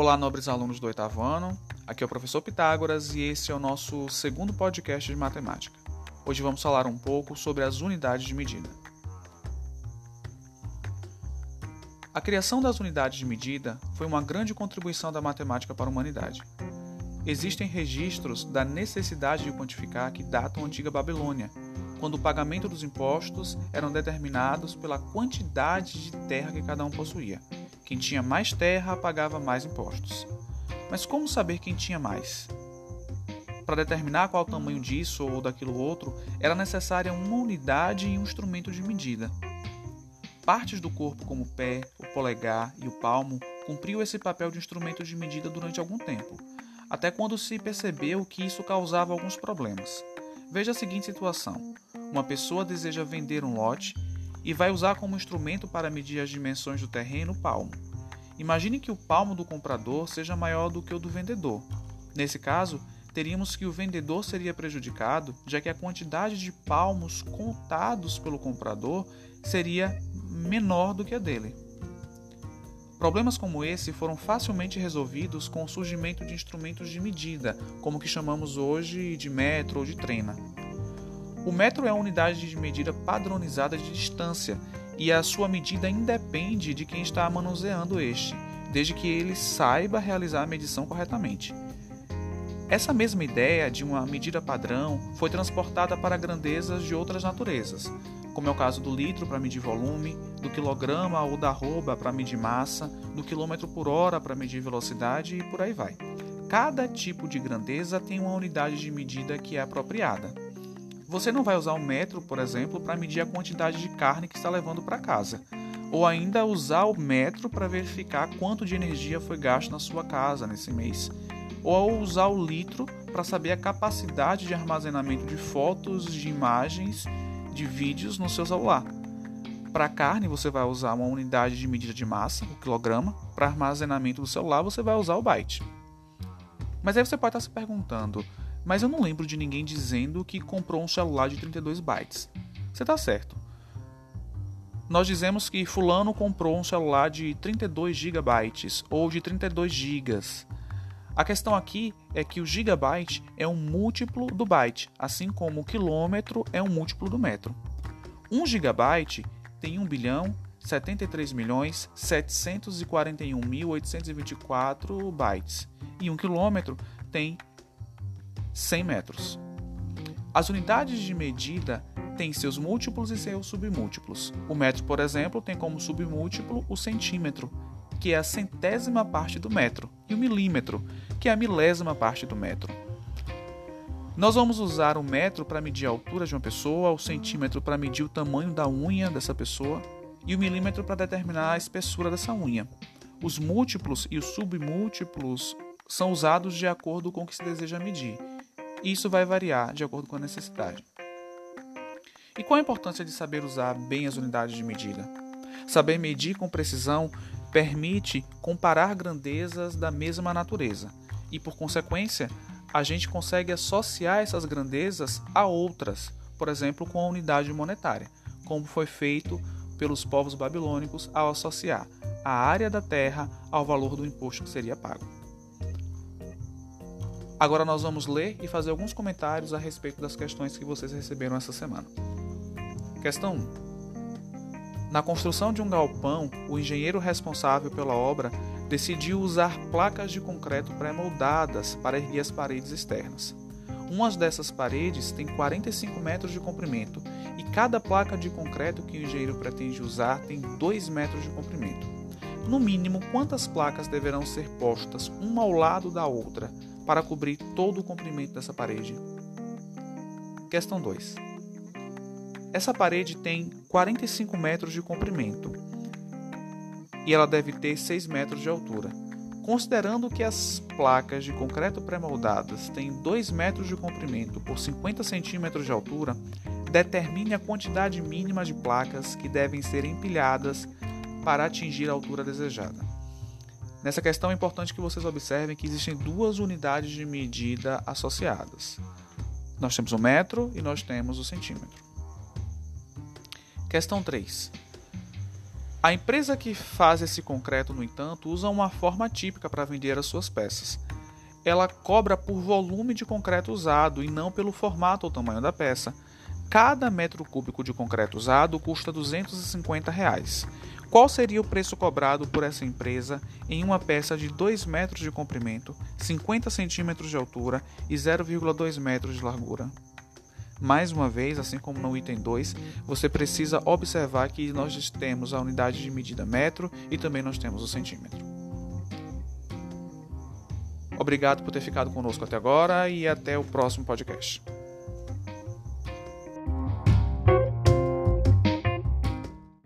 Olá, nobres alunos do oitavo ano. Aqui é o professor Pitágoras e esse é o nosso segundo podcast de matemática. Hoje vamos falar um pouco sobre as unidades de medida. A criação das unidades de medida foi uma grande contribuição da matemática para a humanidade. Existem registros da necessidade de quantificar que datam a antiga Babilônia, quando o pagamento dos impostos eram determinados pela quantidade de terra que cada um possuía. Quem tinha mais terra pagava mais impostos. Mas como saber quem tinha mais? Para determinar qual o tamanho disso ou daquilo outro, era necessária uma unidade e um instrumento de medida. Partes do corpo, como o pé, o polegar e o palmo, cumpriam esse papel de instrumento de medida durante algum tempo, até quando se percebeu que isso causava alguns problemas. Veja a seguinte situação: uma pessoa deseja vender um lote e vai usar como instrumento para medir as dimensões do terreno o palmo. Imagine que o palmo do comprador seja maior do que o do vendedor. Nesse caso, teríamos que o vendedor seria prejudicado, já que a quantidade de palmos contados pelo comprador seria menor do que a dele. Problemas como esse foram facilmente resolvidos com o surgimento de instrumentos de medida, como o que chamamos hoje de metro ou de trena. O metro é a unidade de medida padronizada de distância e a sua medida independe de quem está manuseando este, desde que ele saiba realizar a medição corretamente. Essa mesma ideia de uma medida padrão foi transportada para grandezas de outras naturezas, como é o caso do litro para medir volume, do quilograma ou da arroba para medir massa, do quilômetro por hora para medir velocidade e por aí vai. Cada tipo de grandeza tem uma unidade de medida que é apropriada. Você não vai usar o metro, por exemplo, para medir a quantidade de carne que está levando para casa, ou ainda usar o metro para verificar quanto de energia foi gasto na sua casa nesse mês, ou usar o litro para saber a capacidade de armazenamento de fotos, de imagens, de vídeos no seu celular. Para carne, você vai usar uma unidade de medida de massa, o quilograma. Para armazenamento do celular, você vai usar o byte. Mas aí você pode estar se perguntando: mas eu não lembro de ninguém dizendo que comprou um celular de 32 bytes. Você está certo. Nós dizemos que fulano comprou um celular de 32 gigabytes ou de 32 gigas. A questão aqui é que o gigabyte é um múltiplo do byte, assim como o quilômetro é um múltiplo do metro. 1 gigabyte tem 1 bilhão 73 milhões 741.824 bytes e 1 quilômetro tem 100 metros. As unidades de medida têm seus múltiplos e seus submúltiplos. O metro, por exemplo, tem como submúltiplo o centímetro, que é a centésima parte do metro, e o milímetro, que é a milésima parte do metro. Nós vamos usar o metro para medir a altura de uma pessoa, o centímetro para medir o tamanho da unha dessa pessoa e o milímetro para determinar a espessura dessa unha. Os múltiplos e os submúltiplos são usados de acordo com o que se deseja medir. Isso vai variar de acordo com a necessidade. E qual a importância de saber usar bem as unidades de medida? Saber medir com precisão permite comparar grandezas da mesma natureza e, por consequência, a gente consegue associar essas grandezas a outras, por exemplo, com a unidade monetária, como foi feito pelos povos babilônicos ao associar a área da terra ao valor do imposto que seria pago. Agora nós vamos ler e fazer alguns comentários a respeito das questões que vocês receberam essa semana. Questão 1. Na construção de um galpão, o engenheiro responsável pela obra decidiu usar placas de concreto pré-moldadas para erguer as paredes externas. Uma dessas paredes tem 45 metros de comprimento e cada placa de concreto que o engenheiro pretende usar tem 2 metros de comprimento. No mínimo, quantas placas deverão ser postas uma ao lado da outra para cobrir todo o comprimento dessa parede. Questão 2. Essa parede tem 45 metros de comprimento e ela deve ter 6 metros de altura. Considerando que as placas de concreto pré-moldadas têm 2 metros de comprimento por 50 centímetros de altura, determine a quantidade mínima de placas que devem ser empilhadas para atingir a altura desejada. Nessa questão é importante que vocês observem que existem duas unidades de medida associadas. Nós temos o metro e nós temos o centímetro. Questão 3. A empresa que faz esse concreto, no entanto, usa uma forma típica para vender as suas peças. Ela cobra por volume de concreto usado e não pelo formato ou tamanho da peça. Cada metro cúbico de concreto usado custa 250 reais. Qual seria o preço cobrado por essa empresa em uma peça de 2 metros de comprimento, 50 centímetros de altura e 0,2 metros de largura? Mais uma vez, assim como no item 2, você precisa observar que nós temos a unidade de medida metro e também nós temos o centímetro. Obrigado por ter ficado conosco até agora e até o próximo podcast.